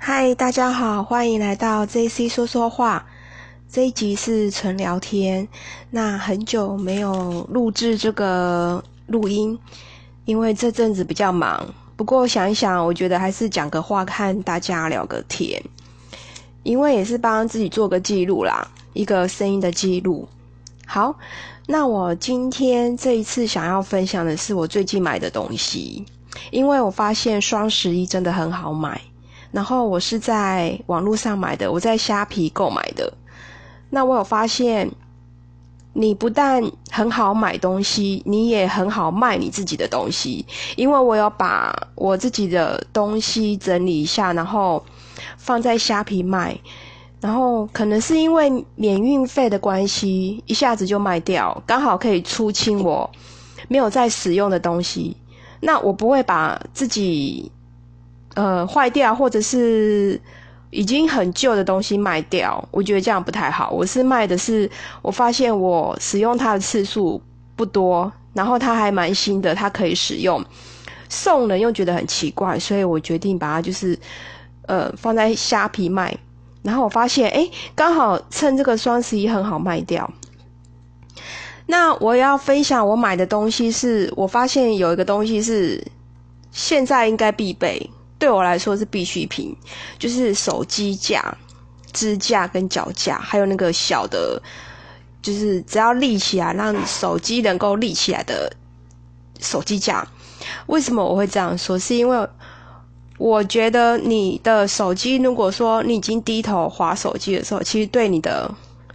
嗨，大家好，欢迎来到 JC 说说话。这一集是纯聊天，那很久没有录制这个录音，因为这阵子比较忙。不过想一想，我觉得还是讲个话，看大家聊个天，因为也是帮自己做个记录啦，一个声音的记录。好，那我今天这一次想要分享的是我最近买的东西，因为我发现双十一真的很好买。然后我是在网络上买的，我在虾皮购买的。那我有发现，你不但很好买东西，你也很好卖你自己的东西。因为我有把我自己的东西整理一下，然后放在虾皮卖。然后可能是因为免运费的关系，一下子就卖掉，刚好可以出清我没有在使用的东西。那我不会把自己。呃，坏掉或者是已经很旧的东西卖掉，我觉得这样不太好。我是卖的是，我发现我使用它的次数不多，然后它还蛮新的，它可以使用，送人又觉得很奇怪，所以我决定把它就是呃放在虾皮卖。然后我发现，哎，刚好趁这个双十一很好卖掉。那我要分享我买的东西，是我发现有一个东西是现在应该必备。对我来说是必需品，就是手机架、支架跟脚架，还有那个小的，就是只要立起来，让手机能够立起来的手机架。为什么我会这样说？是因为我觉得你的手机，如果说你已经低头划手机的时候，其实对你的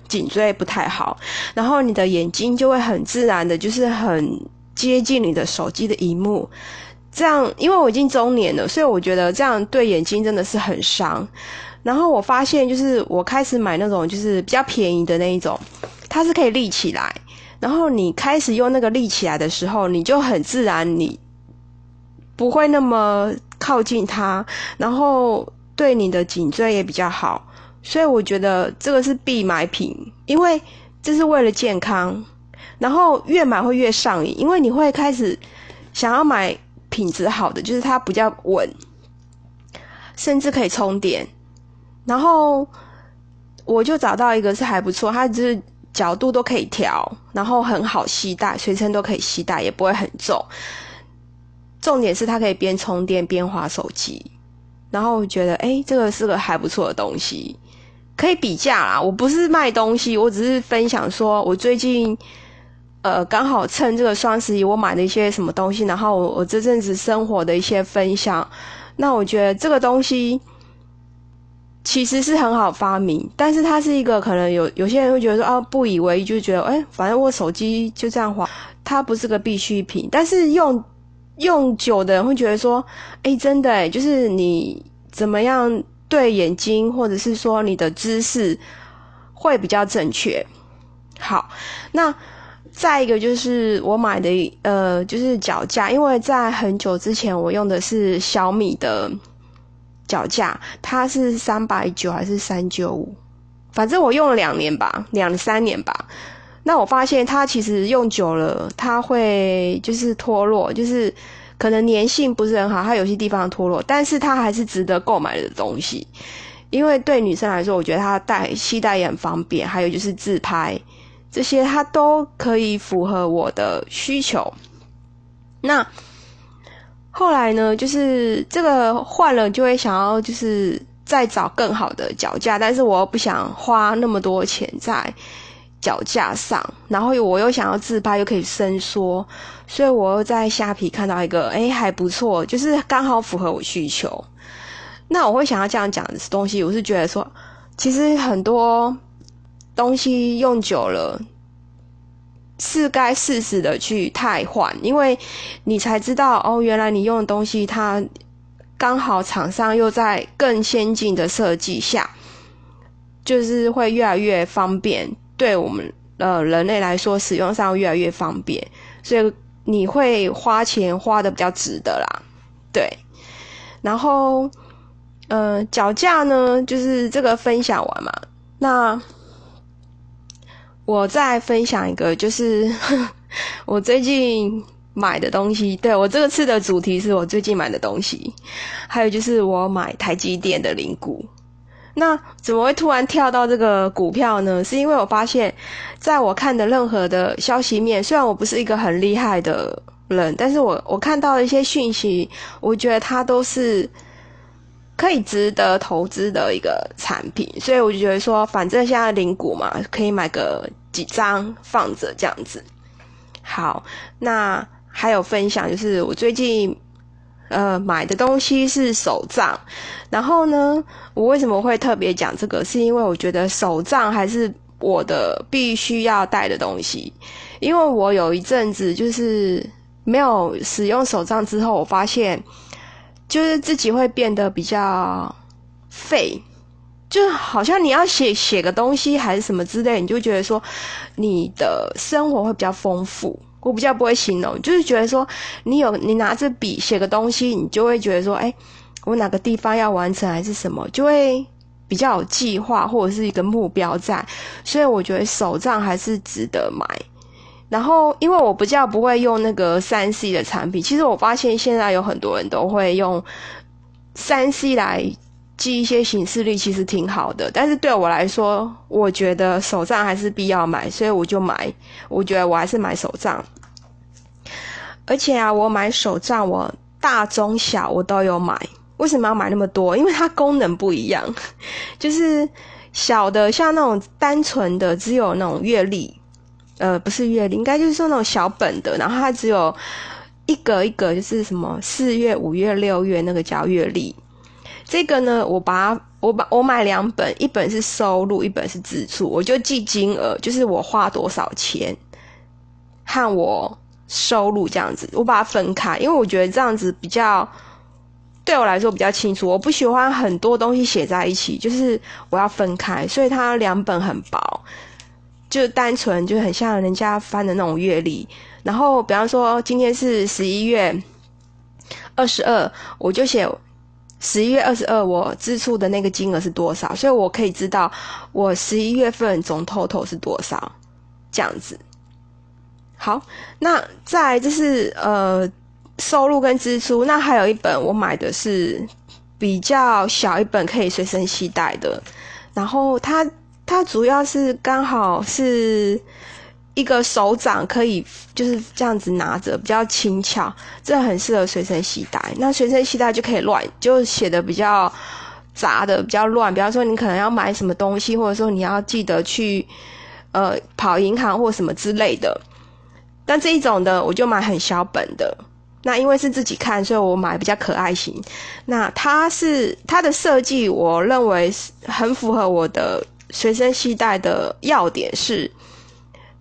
颈椎不太好，然后你的眼睛就会很自然的，就是很接近你的手机的荧幕。这样，因为我已经中年了，所以我觉得这样对眼睛真的是很伤。然后我发现，就是我开始买那种就是比较便宜的那一种，它是可以立起来。然后你开始用那个立起来的时候，你就很自然，你不会那么靠近它，然后对你的颈椎也比较好。所以我觉得这个是必买品，因为这是为了健康。然后越买会越上瘾，因为你会开始想要买。品质好的就是它比较稳，甚至可以充电。然后我就找到一个是还不错，它就是角度都可以调，然后很好携带，随身都可以携带，也不会很重。重点是它可以边充电边滑手机。然后我觉得，哎，这个是个还不错的东西，可以比价啦。我不是卖东西，我只是分享说我最近。呃，刚好趁这个双十一，我买了一些什么东西，然后我我这阵子生活的一些分享。那我觉得这个东西其实是很好发明，但是它是一个可能有有些人会觉得说啊不以为意，就觉得哎，反正我手机就这样滑，它不是个必需品。但是用用久的人会觉得说，哎，真的，就是你怎么样对眼睛，或者是说你的姿势会比较正确。好，那。再一个就是我买的呃，就是脚架，因为在很久之前我用的是小米的脚架，它是三百九还是三九五，反正我用了两年吧，两三年吧。那我发现它其实用久了，它会就是脱落，就是可能粘性不是很好，它有些地方脱落，但是它还是值得购买的东西，因为对女生来说，我觉得它带携带也很方便，还有就是自拍。这些它都可以符合我的需求。那后来呢，就是这个换了就会想要就是再找更好的脚架，但是我又不想花那么多钱在脚架上，然后我又想要自拍又可以伸缩，所以我又在虾皮看到一个，哎，还不错，就是刚好符合我需求。那我会想要这样讲的东西，我是觉得说，其实很多。东西用久了，是该适时的去汰换，因为你才知道哦，原来你用的东西它刚好厂商又在更先进的设计下，就是会越来越方便，对我们呃人类来说使用上越来越方便，所以你会花钱花的比较值得啦，对。然后，嗯，脚架呢，就是这个分享完嘛，那。我再分享一个，就是 我最近买的东西，对我这次的主题是我最近买的东西，还有就是我买台积电的零股。那怎么会突然跳到这个股票呢？是因为我发现，在我看的任何的消息面，虽然我不是一个很厉害的人，但是我我看到的一些讯息，我觉得它都是可以值得投资的一个产品，所以我就觉得说，反正现在零股嘛，可以买个几张放着这样子。好，那。还有分享，就是我最近呃买的东西是手账，然后呢，我为什么会特别讲这个？是因为我觉得手账还是我的必须要带的东西，因为我有一阵子就是没有使用手账之后，我发现就是自己会变得比较废，就好像你要写写个东西还是什么之类，你就觉得说你的生活会比较丰富。我比较不会形容，就是觉得说，你有你拿着笔写个东西，你就会觉得说，哎，我哪个地方要完成还是什么，就会比较有计划或者是一个目标在。所以我觉得手账还是值得买。然后，因为我不叫不会用那个三 C 的产品，其实我发现现在有很多人都会用三 C 来记一些形式力，其实挺好的。但是对我来说，我觉得手账还是必要买，所以我就买。我觉得我还是买手账。而且啊，我买手账，我大中小我都有买。为什么要买那么多？因为它功能不一样。就是小的，像那种单纯的，只有那种月历，呃，不是月历，应该就是说那种小本的。然后它只有一格一格，就是什么四月、五月、六月那个叫月历。这个呢，我把它，我把我买两本，一本是收入，一本是支出，我就记金额，就是我花多少钱，和我。收入这样子，我把它分开，因为我觉得这样子比较对我来说比较清楚。我不喜欢很多东西写在一起，就是我要分开，所以它两本很薄，就单纯就很像人家翻的那种月历。然后，比方说今天是十一月二十二，我就写十一月二十二我支出的那个金额是多少，所以我可以知道我十一月份总 total 是多少，这样子。好，那再就是呃收入跟支出，那还有一本我买的是比较小一本，可以随身携带的。然后它它主要是刚好是一个手掌可以就是这样子拿着，比较轻巧，这很适合随身携带。那随身携带就可以乱，就写的比较杂的比较乱。比方说你可能要买什么东西，或者说你要记得去呃跑银行或什么之类的。但这一种的，我就买很小本的。那因为是自己看，所以我买比较可爱型。那它是它的设计，我认为是很符合我的随身携带的要点是：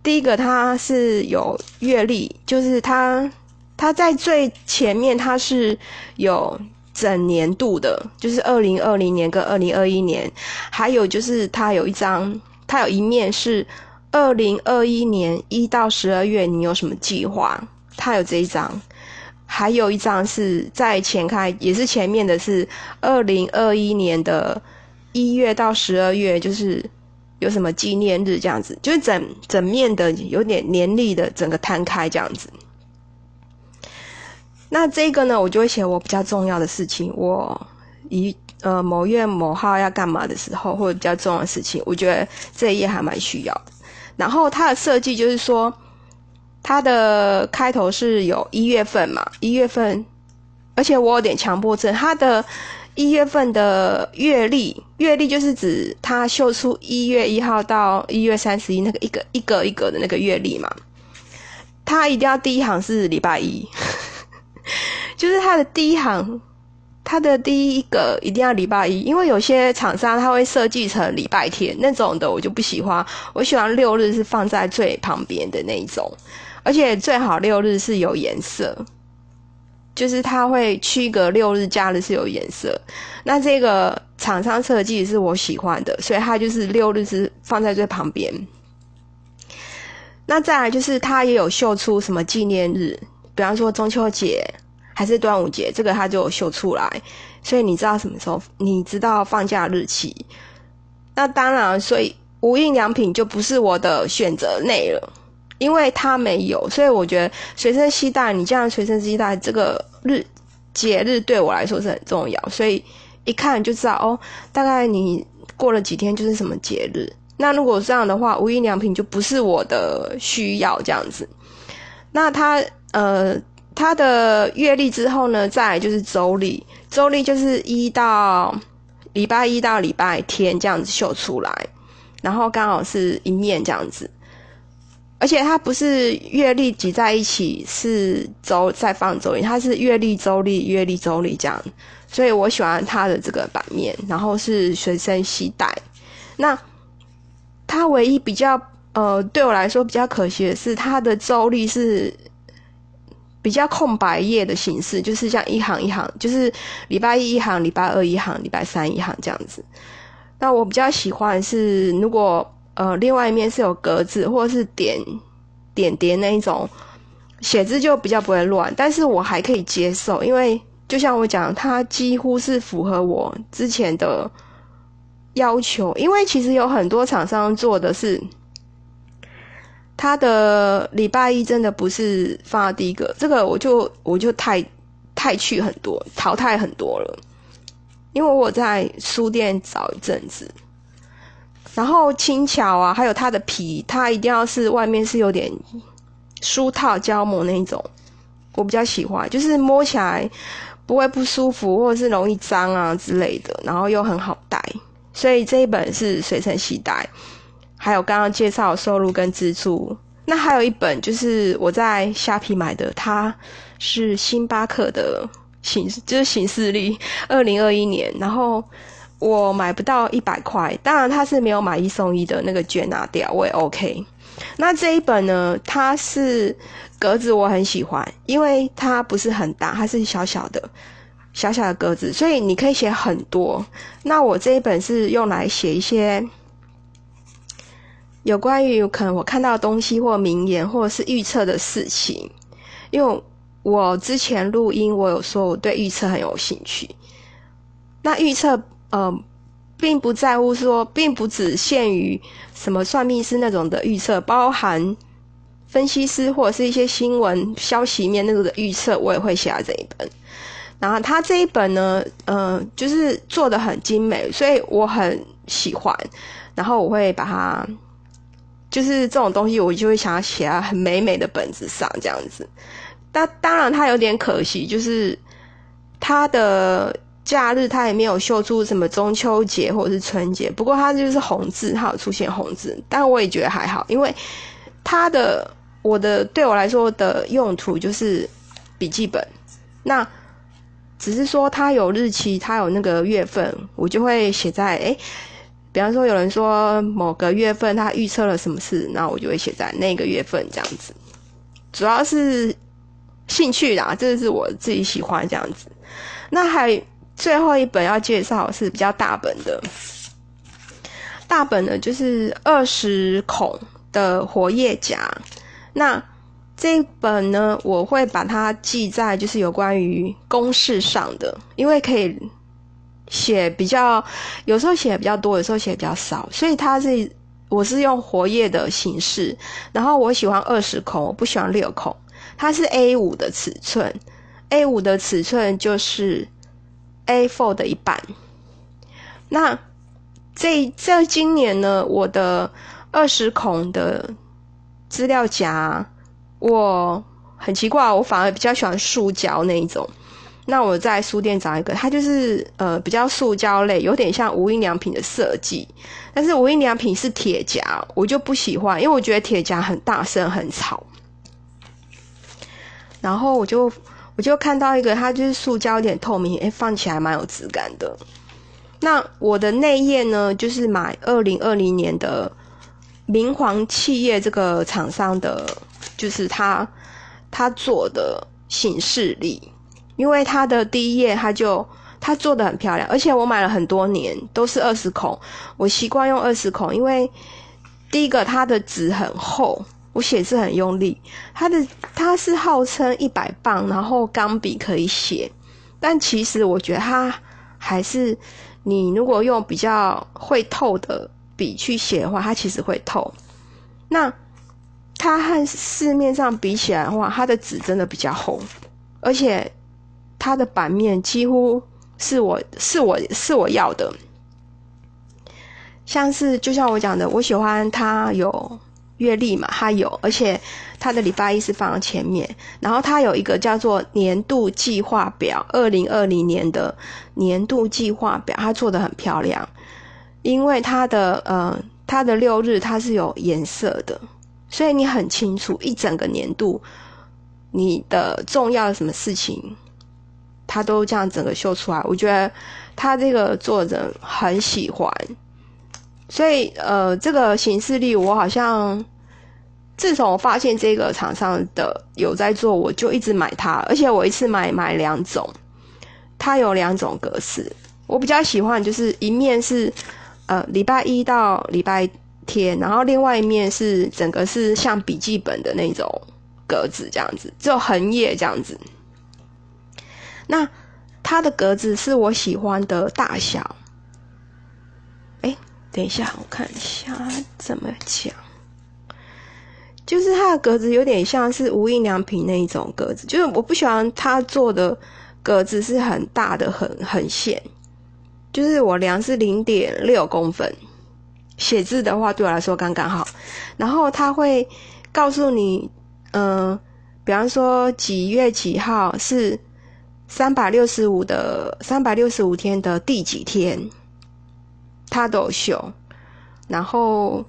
第一个，它是有阅历，就是它它在最前面，它是有整年度的，就是二零二零年跟二零二一年，还有就是它有一张，它有一面是。二零二一年一到十二月，你有什么计划？它有这一张，还有一张是在前开，也是前面的是二零二一年的一月到十二月，就是有什么纪念日这样子，就是整整面的有点年历的整个摊开这样子。那这个呢，我就会写我比较重要的事情，我一呃某月某号要干嘛的时候，或者比较重要的事情，我觉得这一页还蛮需要的。然后它的设计就是说，它的开头是有一月份嘛，一月份，而且我有点强迫症，它的一月份的月历，月历就是指它秀出一月一号到一月三十一那个一个一格一格的那个月历嘛，它一定要第一行是礼拜一，就是它的第一行。它的第一个一定要礼拜一，因为有些厂商他会设计成礼拜天那种的，我就不喜欢。我喜欢六日是放在最旁边的那一种，而且最好六日是有颜色，就是它会区隔六日假日是有颜色。那这个厂商设计是我喜欢的，所以它就是六日是放在最旁边。那再来就是它也有秀出什么纪念日，比方说中秋节。还是端午节，这个它就有秀出来，所以你知道什么时候？你知道放假日期？那当然，所以无印良品就不是我的选择内了，因为它没有，所以我觉得随身携带，你这样随身携带这个日节日对我来说是很重要，所以一看就知道哦，大概你过了几天就是什么节日。那如果这样的话，无印良品就不是我的需要这样子。那它呃，它的月历之后呢，再就是周历，周历就是一到礼拜一到礼拜天这样子秀出来，然后刚好是一面这样子。而且它不是月历挤在一起，是周再放周历，它是月历周历月历周历这样。所以我喜欢它的这个版面，然后是随身携带。那它唯一比较呃，对我来说比较可惜的是，它的周历是比较空白页的形式，就是像一行一行，就是礼拜一一行，礼拜二一行，礼拜三一行这样子。那我比较喜欢是，如果呃另外一面是有格子或是点点点那一种，写字就比较不会乱，但是我还可以接受，因为就像我讲，它几乎是符合我之前的。要求，因为其实有很多厂商做的是，他的礼拜一真的不是放在第一个，这个我就我就太太去很多淘汰很多了，因为我在书店找一阵子，然后轻巧啊，还有它的皮，它一定要是外面是有点书套胶膜那一种，我比较喜欢，就是摸起来不会不舒服，或者是容易脏啊之类的，然后又很好带。所以这一本是随身携带，还有刚刚介绍收入跟支出。那还有一本就是我在虾皮买的，它是星巴克的形，就是形式力二零二一年。然后我买不到一百块，当然它是没有买一送一的那个券拿掉，我也 OK。那这一本呢，它是格子我很喜欢，因为它不是很大，它是小小的。小小的格子，所以你可以写很多。那我这一本是用来写一些有关于可能我看到东西或名言，或者是预测的事情。因为我之前录音，我有说我对预测很有兴趣。那预测，呃，并不在乎说，并不只限于什么算命师那种的预测，包含分析师或者是一些新闻消息面那种的预测，我也会写在这一本。然后他这一本呢，嗯，就是做的很精美，所以我很喜欢。然后我会把它，就是这种东西，我就会想要写在很美美的本子上这样子。但当然，它有点可惜，就是它的假日它也没有秀出什么中秋节或者是春节。不过它就是红字，它有出现红字，但我也觉得还好，因为它的我的对我来说的用途就是笔记本。那只是说它有日期，它有那个月份，我就会写在哎，比方说有人说某个月份他预测了什么事，那我就会写在那个月份这样子。主要是兴趣啦，这是我自己喜欢这样子。那还最后一本要介绍是比较大本的，大本的就是二十孔的活页夹，那。这一本呢，我会把它记在就是有关于公式上的，因为可以写比较，有时候写比较多，有时候写比较少，所以它是我是用活页的形式。然后我喜欢二十孔，我不喜欢六孔。它是 A 五的尺寸，A 五的尺寸就是 A four 的一半。那这这今年呢，我的二十孔的资料夹。我很奇怪，我反而比较喜欢塑胶那一种。那我在书店找一个，它就是呃比较塑胶类，有点像无印良品的设计。但是无印良品是铁夹，我就不喜欢，因为我觉得铁夹很大声很吵。然后我就我就看到一个，它就是塑胶，有点透明，哎，放起来蛮有质感的。那我的内页呢，就是买二零二零年的明皇企业这个厂商的。就是他，他做的形式力，因为他的第一页他就他做的很漂亮，而且我买了很多年都是二十孔，我习惯用二十孔，因为第一个它的纸很厚，我写字很用力，它的它是号称一百磅，然后钢笔可以写，但其实我觉得它还是你如果用比较会透的笔去写的话，它其实会透，那。它和市面上比起来的话，它的纸真的比较厚，而且它的版面几乎是我是我是我要的。像是就像我讲的，我喜欢它有月历嘛，它有，而且它的礼拜一是放在前面，然后它有一个叫做年度计划表，二零二零年的年度计划表，它做的很漂亮，因为它的呃它的六日它是有颜色的。所以你很清楚一整个年度你的重要的什么事情，他都这样整个秀出来。我觉得他这个作者很喜欢，所以呃，这个形式力我好像自从我发现这个厂商的有在做，我就一直买它，而且我一次买买两种，它有两种格式。我比较喜欢就是一面是呃礼拜一到礼拜。天，然后另外一面是整个是像笔记本的那种格子，这样子，就横页这样子。那它的格子是我喜欢的大小。哎，等一下，我看一下怎么讲。就是它的格子有点像是无印良品那一种格子，就是我不喜欢它做的格子是很大的横横线，就是我量是零点六公分。写字的话对我来说刚刚好，然后他会告诉你，嗯，比方说几月几号是三百六十五的三百六十五天的第几天，他都有秀。然后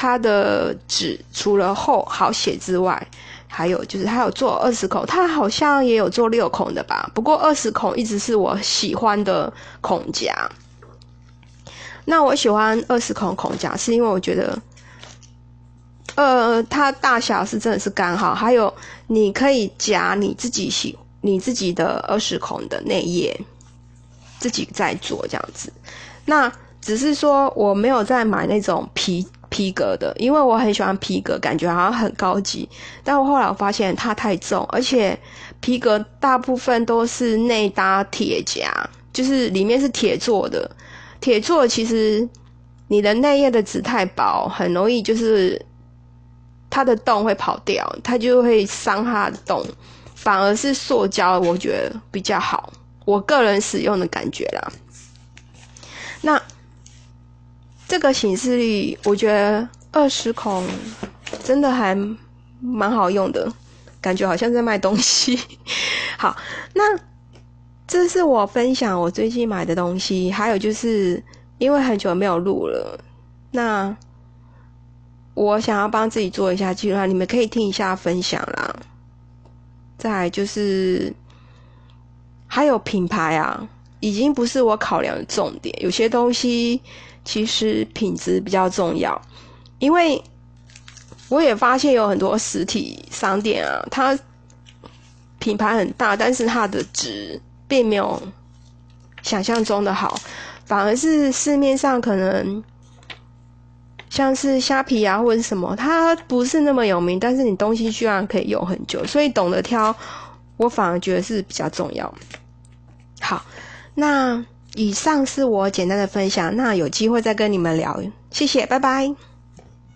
它的纸除了厚好写之外，还有就是它有做二十孔，它好像也有做六孔的吧？不过二十孔一直是我喜欢的孔夹。那我喜欢二十孔孔夹，是因为我觉得，呃，它大小是真的是刚好，还有你可以夹你自己喜你自己的二十孔的内页，自己在做这样子。那只是说我没有再买那种皮皮革的，因为我很喜欢皮革，感觉好像很高级。但我后来我发现它太重，而且皮革大部分都是内搭铁夹，就是里面是铁做的。铁做其实，你的内页的纸太薄，很容易就是它的洞会跑掉，它就会伤它的洞。反而是塑胶，我觉得比较好，我个人使用的感觉啦。那这个显示力，我觉得二十孔真的还蛮好用的，感觉好像在卖东西。好，那。这是我分享我最近买的东西，还有就是因为很久没有录了，那我想要帮自己做一下计划，你们可以听一下分享啦。再就是还有品牌啊，已经不是我考量的重点，有些东西其实品质比较重要，因为我也发现有很多实体商店啊，它品牌很大，但是它的值。并没有想象中的好，反而是市面上可能像是虾皮啊或者什么，它不是那么有名，但是你东西居然可以用很久，所以懂得挑，我反而觉得是比较重要。好，那以上是我简单的分享，那有机会再跟你们聊，谢谢，拜拜。